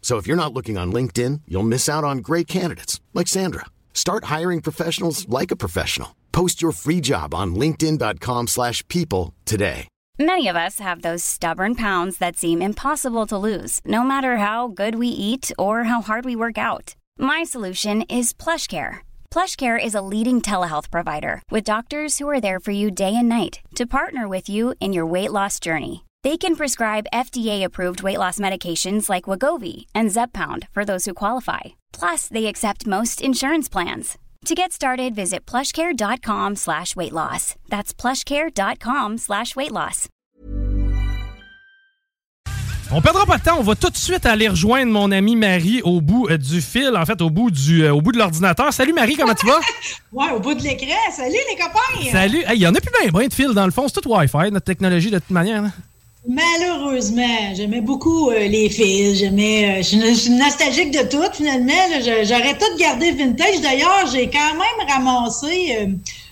So if you're not looking on LinkedIn, you'll miss out on great candidates like Sandra. Start hiring professionals like a professional. Post your free job on linkedin.com/people today. Many of us have those stubborn pounds that seem impossible to lose, no matter how good we eat or how hard we work out. My solution is PlushCare. PlushCare is a leading telehealth provider with doctors who are there for you day and night to partner with you in your weight loss journey. They can prescribe FDA-approved weight loss medications like Wagovi and Zepbound for those who qualify. Plus, they accept most insurance plans. To get started, visit plushcare.com slash weight loss. That's plushcare.com slash weight loss. On perdra pas de temps, on va tout de suite aller rejoindre mon amie Marie au bout euh, du fil, en fait au bout du euh, au bout de l'ordinateur. Salut Marie, comment tu vas? Ouais, au bout de l'écran. Salut les copains! Salut. Il y en a plus bien, bien de fil dans le fond, c'est tout Wi-Fi, notre technologie de toute manière. hein. Malheureusement, j'aimais beaucoup euh, les fils. J'aimais. euh, je suis- nostalgique de tout, finalement. J'aurais tout gardé vintage. D'ailleurs, j'ai quand même ramassé euh,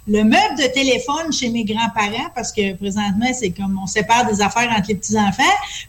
le meuble de téléphone chez mes grands-parents parce que présentement, c'est comme on sépare des affaires entre les petits-enfants.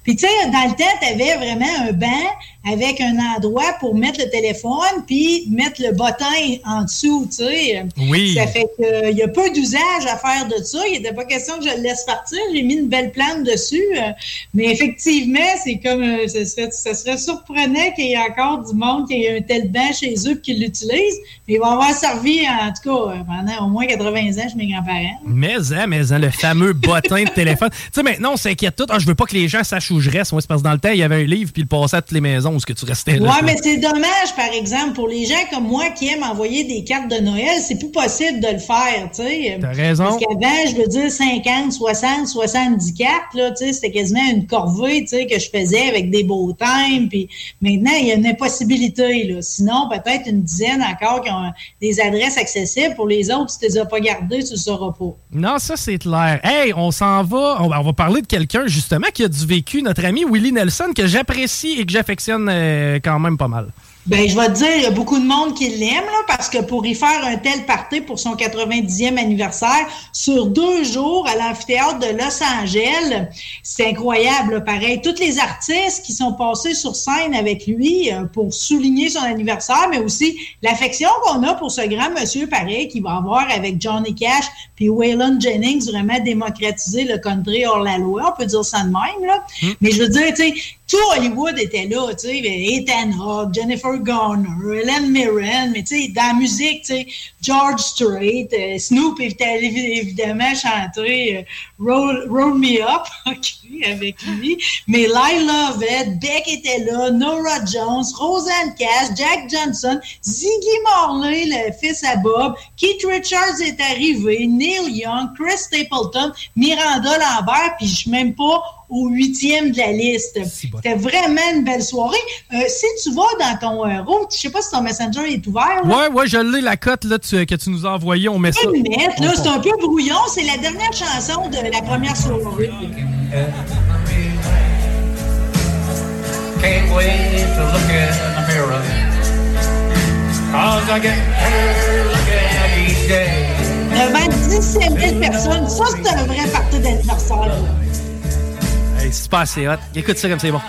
Puis, tu sais, dans le temps, tu avais vraiment un banc avec un endroit pour mettre le téléphone puis mettre le bottin en dessous, tu sais. Oui. Ça fait qu'il y a peu d'usage à faire de ça. Il n'était pas question que je le laisse partir. J'ai mis une belle plante dessus. euh, Mais effectivement, c'est comme euh, ce serait, ça serait surprenant qu'il y ait encore du monde qui ait un tel banc chez eux et qui l'utilise. Mais il va avoir servi, en tout cas, euh, pendant au moins 80 ans chez mes grands-parents. Mais, hein, mais, hein, le fameux bottin de téléphone. Tu sais, maintenant, on s'inquiète tout. Ah, je veux pas que les gens sachent où je reste. Moi, c'est parce que dans le temps, il y avait un livre, puis il passait à toutes les maisons où ce que tu restais là. Ouais, mais c'est dommage, par exemple, pour les gens comme moi qui aiment envoyer des cartes de Noël, c'est plus possible de le faire, tu sais. T'as raison. Parce qu'avant, je veux dire 50, 60, 70 cartes, là, tu sais, c'était quasiment une corvée, tu sais, que je faisais avec des beaux times, puis maintenant, il y a une impossibilité, là. Sinon, peut-être une dizaine encore qui ont des adresses accessibles. Pour les autres, si tu les as pas gardées, tu le sauras pas. Non, ça, c'est clair. Hey, on s'en va. On va, on va parler de quelqu'un, justement, qui a du vécu, notre ami Willie Nelson, que j'apprécie et que j'affectionne quand même pas mal. Ben, je vais te dire, il y a beaucoup de monde qui l'aime, parce que pour y faire un tel party pour son 90e anniversaire, sur deux jours à l'amphithéâtre de Los Angeles, c'est incroyable, là, pareil. Tous les artistes qui sont passés sur scène avec lui euh, pour souligner son anniversaire, mais aussi l'affection qu'on a pour ce grand monsieur, pareil, qui va avoir avec Johnny Cash puis Waylon Jennings vraiment démocratiser le country hors la loi, on peut dire ça de même, là. Mais je veux dire, tu sais, tout Hollywood était là, tu sais, Ethan Hawke, Jennifer Garner, Helen Mirren, mais tu sais, dans la musique, tu sais, George Strait, euh, Snoop évi- évidemment chanter euh, Roll, Me Up, ok, avec lui, mais Lyle Lovett, Beck était là, Nora Jones, Roseanne Cash, Jack Johnson, Ziggy Marley, le fils à Bob, Keith Richards est arrivé, Neil Young, Chris Stapleton, Miranda Lambert, puis je même pas au huitième de la liste. C'était vraiment une belle soirée. Euh, si tu vas dans ton euh, room, je sais pas si ton Messenger est ouvert. là. Ouais, ouais, je l'ai, la cote là, tu- que tu nous as envoyée. On met ça. mettre, là, c'est un peu brouillon. C'est la dernière chanson de la première soirée. Can't wait to look in the mirror. Cause I get tired looking at each day. 45 000 personnes. Ça, c'est un vrai parti d'anniversaire. C'est pas assez hot. Écoute ça comme c'est bon.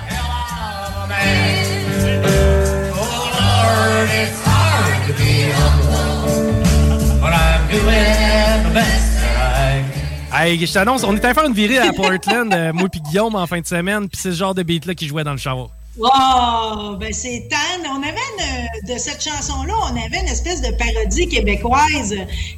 Hey, je t'annonce, on est allé faire une virée à Portland, euh, moi et Guillaume, en fin de semaine, puis c'est ce genre de beat-là qui jouait dans le shower. Oh, ben c'est tan. On avait une, de cette chanson-là, on avait une espèce de parodie québécoise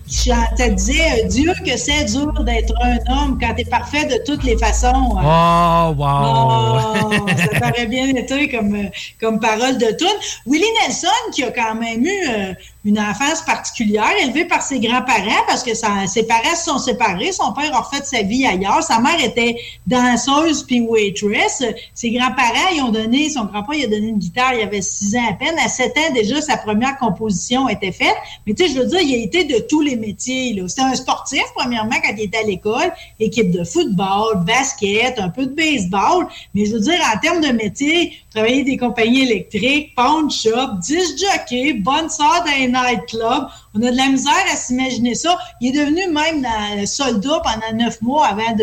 qui chantait, disait Dieu que c'est dur d'être un homme quand t'es parfait de toutes les façons. Oh, wow! Oh, ça paraît bien été comme, comme parole de tune. Willie Nelson, qui a quand même eu euh, une enfance particulière, élevée par ses grands-parents parce que ses parents se sont séparés. Son père a refait sa vie ailleurs. Sa mère était danseuse puis waitress. Ses grands-parents, ils ont donné son grand-père, il a donné une guitare, il avait six ans à peine. À sept ans, déjà, sa première composition était faite. Mais tu sais, je veux dire, il a été de tous les métiers. C'était un sportif, premièrement, quand il était à l'école. Équipe de football, basket, un peu de baseball. Mais je veux dire, en termes de métier, travailler des compagnies électriques, pawn shop, disc jockey, bonne sorte d'un nightclub. On a de la misère à s'imaginer ça. Il est devenu même soldat pendant neuf mois avant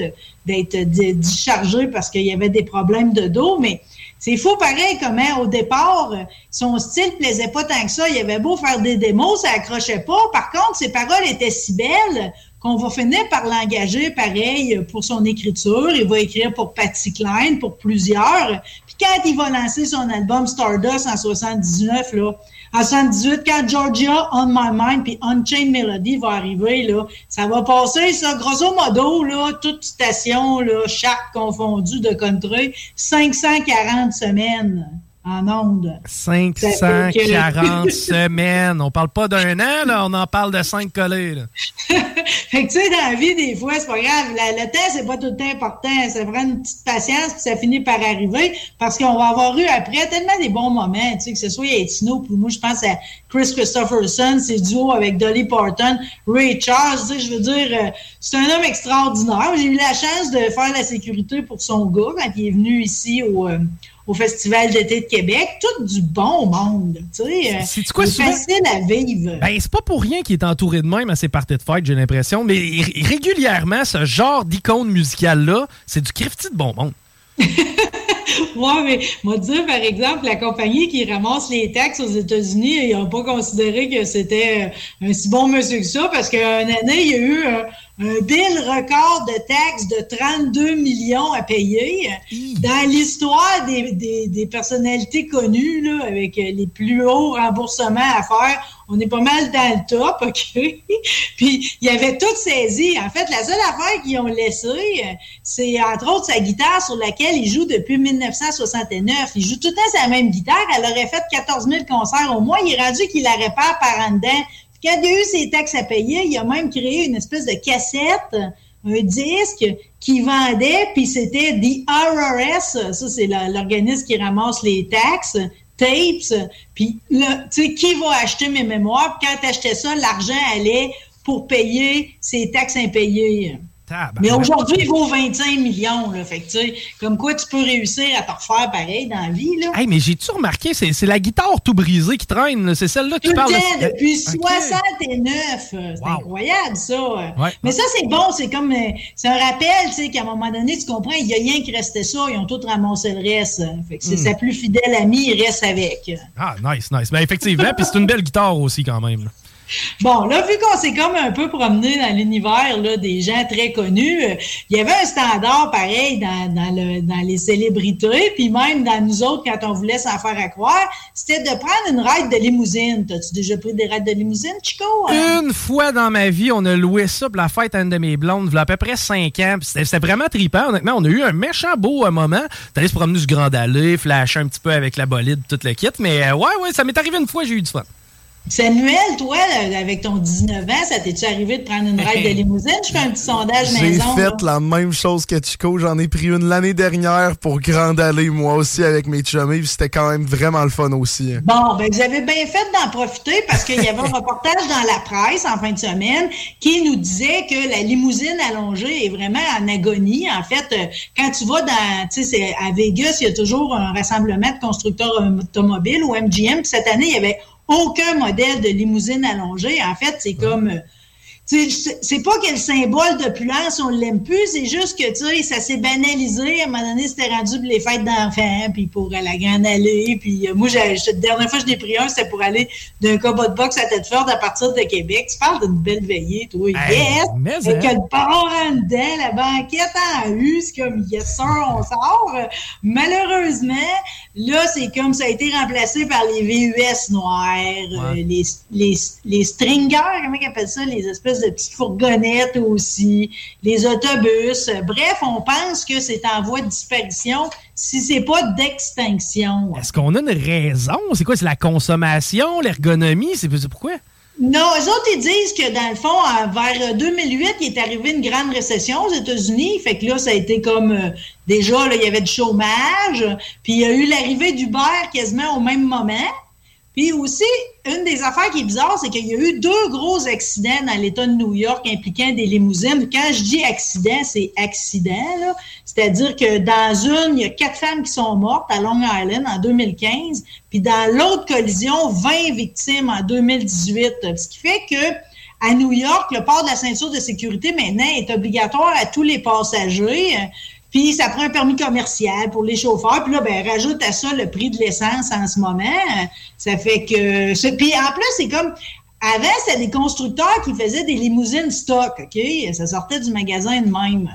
d'être dischargé parce qu'il y avait des problèmes de dos. Mais c'est fou pareil comment au départ, son style plaisait pas tant que ça. Il avait beau faire des démos, ça accrochait pas. Par contre, ses paroles étaient si belles qu'on va finir par l'engager pareil pour son écriture. Il va écrire pour Patty Klein, pour plusieurs. Puis quand il va lancer son album Stardust en 79, là, en 78, quand Georgia On My Mind puis Unchained Melody va arriver, là, ça va passer, ça, grosso modo, là, toute station, là, chaque confondu de country, 540 semaines en ondes. 540 semaines. On parle pas d'un an, là, on en parle de cinq collés. Là. fait que tu sais, dans la vie, des fois, c'est pas grave. le temps, c'est pas tout le temps important. Ça prend une petite patience, puis ça finit par arriver, parce qu'on va avoir eu après tellement des bons moments, tu sais, que ce soit Etino, puis moi, je pense à Chris Christopherson, ses duos avec Dolly Parton, Ray Charles, tu sais, je veux dire, euh, c'est un homme extraordinaire. J'ai eu la chance de faire la sécurité pour son gars quand il est venu ici au... Euh, au Festival d'été de Québec, tout du bon monde. Tu sais, c'est euh, facile à vivre. Ben, c'est pas pour rien qu'il est entouré de même à ses parties de fête, j'ai l'impression. Mais régulièrement, ce genre d'icône musicale-là, c'est du crifty de bon monde. Ouais, mais moi dire, par exemple, la compagnie qui ramasse les taxes aux États-Unis, ils n'ont pas considéré que c'était un si bon monsieur que ça, parce qu'une année, il y a eu un, bill record de taxes de 32 millions à payer. Dans l'histoire des, des, des, personnalités connues, là, avec les plus hauts remboursements à faire, on est pas mal dans le top, OK? Puis, il y avait tout saisi. En fait, la seule affaire qu'ils ont laissée, c'est entre autres sa guitare sur laquelle il joue depuis 1969. Il joue tout le temps sa même guitare. Elle aurait fait 14 000 concerts au mois. Il est rendu qu'il la répare par en dedans quand il a eu ses taxes à payer, il a même créé une espèce de cassette, un disque qui vendait, puis c'était The RRS, ça c'est l'organisme qui ramasse les taxes, tapes, puis tu sais, qui va acheter mes mémoires? Puis quand tu achetais ça, l'argent allait pour payer ses taxes impayées. Mais aujourd'hui, il vaut 25 millions. Là. Fait que, tu sais, comme quoi tu peux réussir à te refaire pareil dans la vie. Là. Hey, mais j'ai-tu remarqué, c'est la guitare tout brisée qui traîne. C'est celle-là qui parle. De... depuis 69. C'est incroyable, ça. Mais ça, c'est bon. C'est comme. Euh, c'est un rappel, tu sais, qu'à un moment donné, tu comprends, il n'y a rien qui restait ça. Ils ont tous ramassé le reste. Fait que c'est hmm. sa plus fidèle amie, il reste avec. Ah, nice, nice. Ben, effectivement, puis c'est une belle guitare aussi, quand même. Bon, là, vu qu'on s'est comme un peu promené dans l'univers des gens très connus, euh, il y avait un standard pareil dans, dans, le, dans les célébrités, puis même dans nous autres, quand on voulait s'en faire à croire, c'était de prendre une ride de limousine. T'as-tu déjà pris des rides de limousine, Chico? Hein? Une fois dans ma vie, on a loué ça pour la fête à une de mes blondes, il y a à peu près cinq ans. C'était vraiment trippant, honnêtement. On a eu un méchant beau euh, moment. T'allais se promener du Grand Allée, flasher un petit peu avec la bolide, tout le kit. Mais euh, ouais, ouais, ça m'est arrivé une fois, j'ai eu du fun. Samuel, toi, avec ton 19 ans, ça t'est-tu arrivé de prendre une ride de limousine? Je fais un petit sondage maison. J'ai fait la même chose que Chico. J'en ai pris une l'année dernière pour Grande Allée, moi aussi, avec mes chummies. C'était quand même vraiment le fun aussi. Hein. Bon, ben vous avez bien fait d'en profiter parce qu'il y avait un reportage dans la presse en fin de semaine qui nous disait que la limousine allongée est vraiment en agonie. En fait, euh, quand tu vas dans, tu sais, à Vegas, il y a toujours un rassemblement de constructeurs automobiles ou MGM. Puis cette année, il y avait aucun modèle de limousine allongée. En fait, c'est comme, euh, c'est pas quel symbole d'opulence on l'aime plus, c'est juste que, tu sais, ça s'est banalisé. À un moment donné, c'était rendu pour les fêtes d'enfants, puis pour la grande allée. Puis euh, moi, la dernière fois que je l'ai pris un, c'était pour aller d'un combat de boxe à tête forte à partir de Québec. Tu parles d'une belle veillée, toi. yes! Et hein? que le port en dedans, la banquette en U, c'est comme, yes sir, on sort. Malheureusement, là, c'est comme ça a été remplacé par les VUS noirs, euh, les, les, les stringers, comment ils appellent ça, les espèces de petites fourgonnettes aussi, les autobus. Bref, on pense que c'est en voie de disparition si c'est pas d'extinction. Est-ce qu'on a une raison? C'est quoi? C'est la consommation, l'ergonomie? C'est pourquoi? Non, eux autres, ils disent que dans le fond, vers 2008, il est arrivé une grande récession aux États-Unis. Fait que là, ça a été comme euh, déjà, il y avait du chômage. Puis il y a eu l'arrivée d'Uber quasiment au même moment. Puis aussi, une des affaires qui est bizarre, c'est qu'il y a eu deux gros accidents dans l'État de New York impliquant des limousines. Quand je dis accident, c'est accident. C'est-à-dire que dans une, il y a quatre femmes qui sont mortes à Long Island en 2015. Puis dans l'autre collision, 20 victimes en 2018. Ce qui fait que à New York, le port de la ceinture de sécurité maintenant est obligatoire à tous les passagers. Puis ça prend un permis commercial pour les chauffeurs. Puis là, ben, rajoute à ça le prix de l'essence en ce moment. Ça fait que. Puis en plus, c'est comme. Avant, c'était des constructeurs qui faisaient des limousines stock, OK? Ça sortait du magasin de même.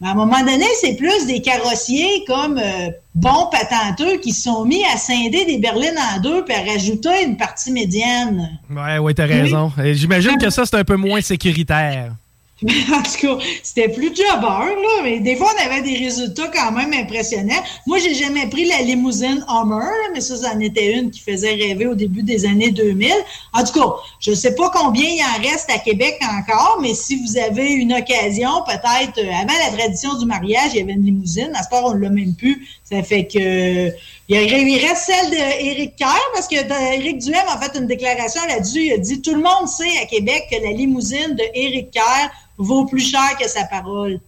Mais à un moment donné, c'est plus des carrossiers comme euh, bons patenteux qui se sont mis à scinder des berlines en deux puis à rajouter une partie médiane. Ouais, ouais, t'as raison. J'imagine que ça, c'est un peu moins sécuritaire. en tout cas, c'était plus jobber, là, mais des fois, on avait des résultats quand même impressionnants. Moi, j'ai jamais pris la limousine Hummer, mais ça, c'en était une qui faisait rêver au début des années 2000. En tout cas, je ne sais pas combien il en reste à Québec encore, mais si vous avez une occasion, peut-être, euh, avant la tradition du mariage, il y avait une limousine. À ce temps, on ne l'a même plus. Ça fait que il reste celle d'Éric Kerr, parce que Éric Duhem a fait une déclaration là-dessus. Il a dit Tout le monde sait à Québec que la limousine de Éric Kerr vaut plus cher que sa parole.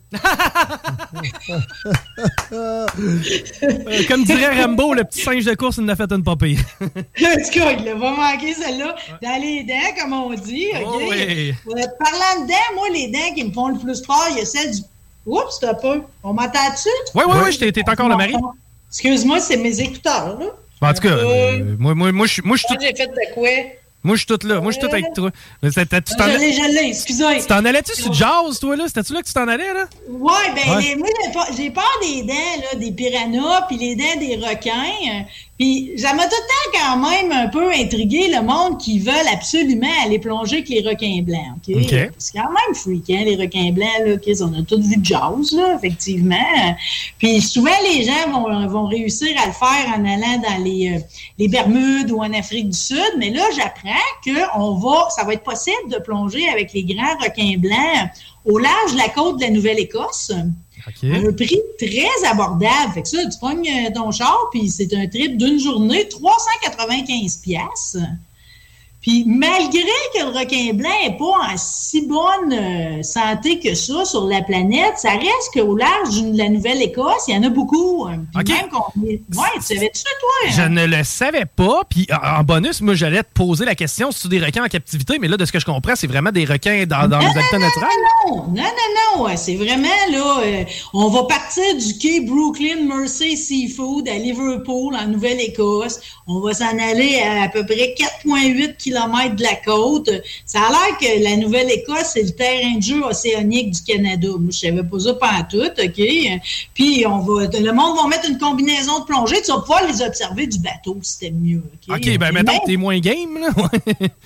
Euh, comme dirait Rambo, le petit singe de course, il en a fait une popée. en tout cas, il a pas manqué celle-là? Dans les dents, comme on dit. Oh oui. Euh, parlant de dents, moi, les dents qui me font le plus peur, il y a celle du. Oups, t'as peu. On m'entend dessus? Oui, oui, oui, t'es encore le mari. Excuse-moi, c'est mes écouteurs, là. En tout cas, euh, moi, moi, moi, je suis tout. j'ai fait de quoi? Moi, je suis tout là. Moi, je suis tout avec toi. Mais tu t'en je l'ai, je l'ai, excusez. Tu t'en allais-tu sur Jazz, toi, là? C'était-tu là que tu t'en allais, là? Ouais, ben, Les, moi, j'ai peur des dents, là, des piranhas, puis les dents des requins. Puis ça m'a tout le temps quand même un peu intrigué le monde qui veulent absolument aller plonger avec les requins blancs. OK? C'est quand même freakant, les requins blancs. Là, OK? On a tous vu Jaws, là, effectivement. Puis souvent, les gens vont, vont réussir à le faire en allant dans les, euh, les Bermudes ou en Afrique du Sud. Mais là, j'apprends que on va, ça va être possible de plonger avec les grands requins blancs au large de la côte de la Nouvelle-Écosse. Un prix très abordable. Fait que ça, tu pognes euh, ton char, puis c'est un trip d'une journée, 395 pièces. Puis malgré que le requin blanc n'est pas en si bonne euh, santé que ça sur la planète, ça reste qu'au large de la Nouvelle-Écosse, il y en a beaucoup. Hein. OK. Ouais, tu savais ça, toi? Je ne le savais pas. Puis en bonus, moi, j'allais te poser la question si tu des requins en captivité, mais là, de ce que je comprends, c'est vraiment des requins dans, dans les habitats naturels. Non, non, non, non. C'est vraiment, là, euh, on va partir du quai Brooklyn Mercy Seafood à Liverpool, en Nouvelle-Écosse. On va s'en aller à à peu près 4,8 km de la côte. Ça a l'air que la Nouvelle-Écosse, c'est le terrain de jeu océanique du Canada. Moi, je savais pas ça pas tout, OK? Puis, on va, le monde va mettre une combinaison de plongée. Tu vas pouvoir les observer du bateau, c'était mieux, OK? OK, ben maintenant, t'es moins game, là.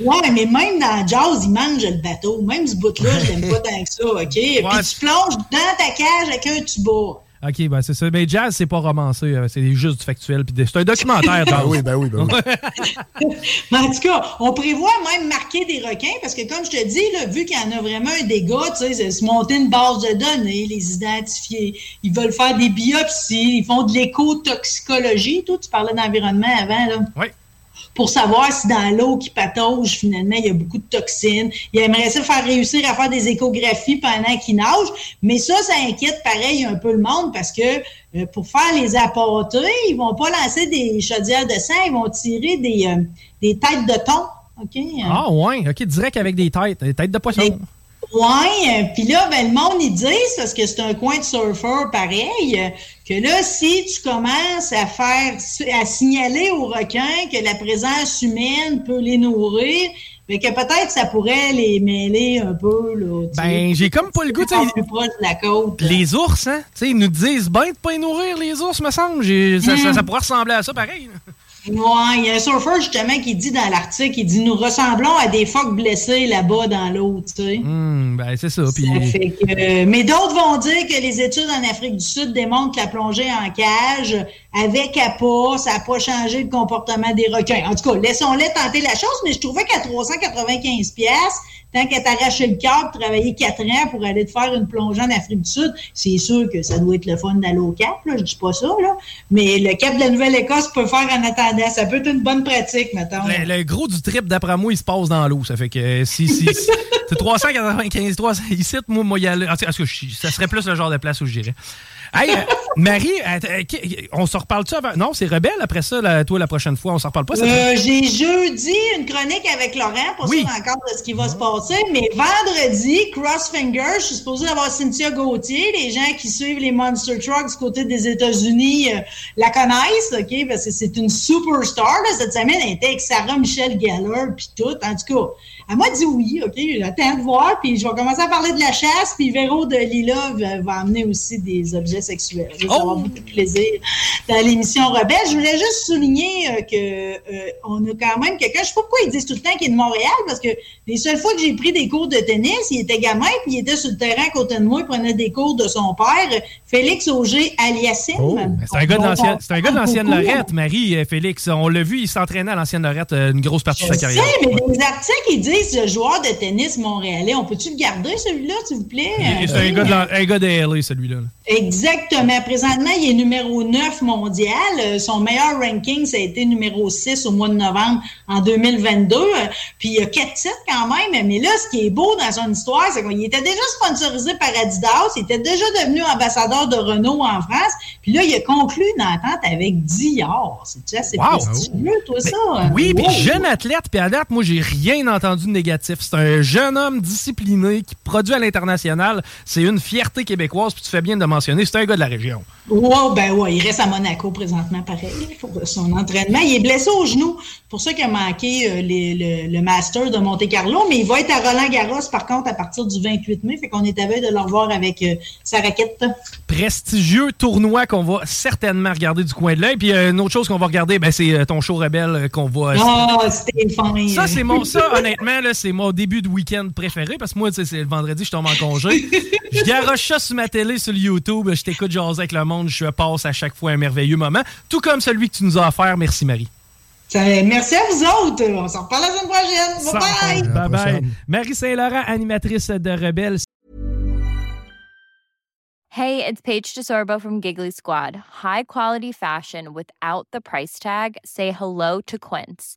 ouais, mais même dans Jazz, ils mangent le bateau. Même ce bout-là, je l'aime pas tant que ça, OK? Puis, tu plonges dans ta cage avec un tuba. OK, ben c'est ça. Mais jazz, c'est pas romancé, euh, c'est juste du factuel. c'est un documentaire. ben oui, ben oui, ben oui. Mais en tout cas, on prévoit même marquer des requins parce que, comme je te dis, là, vu qu'il y en a vraiment un dégât, tu sais, se monter une base de données, les identifier. Ils veulent faire des biopsies, ils font de l'éco-toxicologie. Toi, tu parlais d'environnement avant, là. Oui pour savoir si dans l'eau qui patauge, finalement, il y a beaucoup de toxines. Il aimerait ça faire réussir à faire des échographies pendant qu'il nage, mais ça, ça inquiète pareil un peu le monde parce que euh, pour faire les apporter, ils vont pas lancer des chaudières de sang, ils vont tirer des, euh, des têtes de thon. OK? Ah, ouais, OK, direct avec des têtes, des têtes de poisson. Ouais, puis là, ben, le monde, ils disent, parce que c'est un coin de surfeur pareil, que là, si tu commences à faire, à signaler aux requins que la présence humaine peut les nourrir, mais que peut-être ça pourrait les mêler un peu. Là, ben, j'ai comme pas le goût. plus proche de la côte. Les ours, hein? sais, ils nous disent ben de pas les nourrir, les ours, me semble. Ça, ça, ça, pourrait ressembler à ça pareil. Ouais, il y a un surfeur justement qui dit dans l'article, il dit nous ressemblons à des phoques blessés là-bas dans l'eau, tu sais. Hmm, ben c'est ça. Puis... mais d'autres vont dire que les études en Afrique du Sud démontrent que la plongée en cage avec pas, ça n'a pas changé le comportement des requins. En tout cas, laissons-les tenter la chose, mais je trouvais qu'à 395 pièces tant qu'à t'arracher le cœur, travailler quatre ans pour aller te faire une plongée en Afrique du Sud, c'est sûr que ça doit être le fun d'aller au Cap, là, je dis pas ça, là. Mais le Cap de la Nouvelle-Écosse peut faire en attendant. Ça peut être une bonne pratique, maintenant. Le, gros du trip, d'après moi, il se passe dans l'eau. Ça fait que si, si, c'est 395, 300, ici, moi, moi, y aller. En tout cas, ça serait plus le genre de place où je dirais. Hey, euh, Marie, euh, euh, on se reparle-tu avant? Non, c'est Rebelle après ça, toi, la prochaine fois. On s'en reparle pas? J'ai jeudi une chronique avec Laurent pour oui. encore de ce qui va se passer. Mais vendredi, Crossfinger, je suis supposée avoir Cynthia Gauthier. Les gens qui suivent les Monster Trucks du côté des États-Unis la connaissent, OK? Parce que c'est une superstar. Cette semaine, elle était avec Sarah Michelle Galler, puis tout. En tout cas, elle m'a dit oui, OK, j'attends de voir, puis je vais commencer à parler de la chasse, puis Véro de Lila va, amener aussi des objets sexuels. Je vais avoir oh! beaucoup de plaisir dans l'émission Rebelle. Je voulais juste souligner euh, que euh, on a quand même quelqu'un, je sais pas pourquoi ils disent tout le temps qu'il est de Montréal, parce que les seules fois que j'ai pris des cours de tennis, il était gamin, puis il était sur le terrain à côté de moi, il prenait des cours de son père, Félix Auger aliassime. Oh, c'est un gars de l'ancienne, c'est un gars de l'ancienne Lorette, Marie, euh, Félix. On l'a vu, il s'entraînait à l'ancienne Lorette une grosse partie de sa carrière. Sais, mais des articles, ils disent ce joueur de tennis montréalais. On peut-tu le garder, celui-là, s'il vous plaît? C'est un, gars de un gars de LA, celui-là. Exactement. Présentement, il est numéro 9 mondial. Euh, son meilleur ranking, ça a été numéro 6 au mois de novembre en 2022. Puis il y a quatre titres quand même. Mais là, ce qui est beau dans son histoire, c'est qu'il était déjà sponsorisé par Adidas. Il était déjà devenu ambassadeur de Renault en France. Puis là, il a conclu une entente avec Dior. C'est assez wow. prestigieux, toi, ça? Oui, puis jeune athlète. Puis à date, moi, j'ai rien entendu négatif. C'est un jeune homme discipliné qui produit à l'international. C'est une fierté québécoise. Puis tu fais bien de mentionner, c'est un gars de la région. Ouais, ben ouais, il reste à Monaco présentement, pareil, pour son entraînement. Il est blessé au genou. pour ça qu'il a manqué euh, le, Master de Monte-Carlo, mais il va être à Roland-Garros, par contre, à partir du 28 mai. Fait qu'on est à veille de le revoir avec euh, sa raquette. Prestigieux tournoi qu'on va certainement regarder du coin de l'œil. Puis euh, une autre chose qu'on va regarder, ben, c'est ton show rebelle qu'on va. Ah, c'était Ça, c'est mon, ça, honnêtement, c'est mon début de week-end préféré parce que moi, c'est le vendredi, je tombe en congé. je garoche ça sur ma télé, sur YouTube. Je t'écoute jaser avec le monde. Je passe à chaque fois un merveilleux moment, tout comme celui que tu nous as offert. Merci, Marie. Merci à vous autres. On s'en reparle la semaine prochaine. Bye bye. Bye bye. Marie Saint-Laurent, animatrice de Rebelle. Hey, it's Paige DeSorbo from Giggly Squad. High quality fashion without the price tag. Say hello to Quince.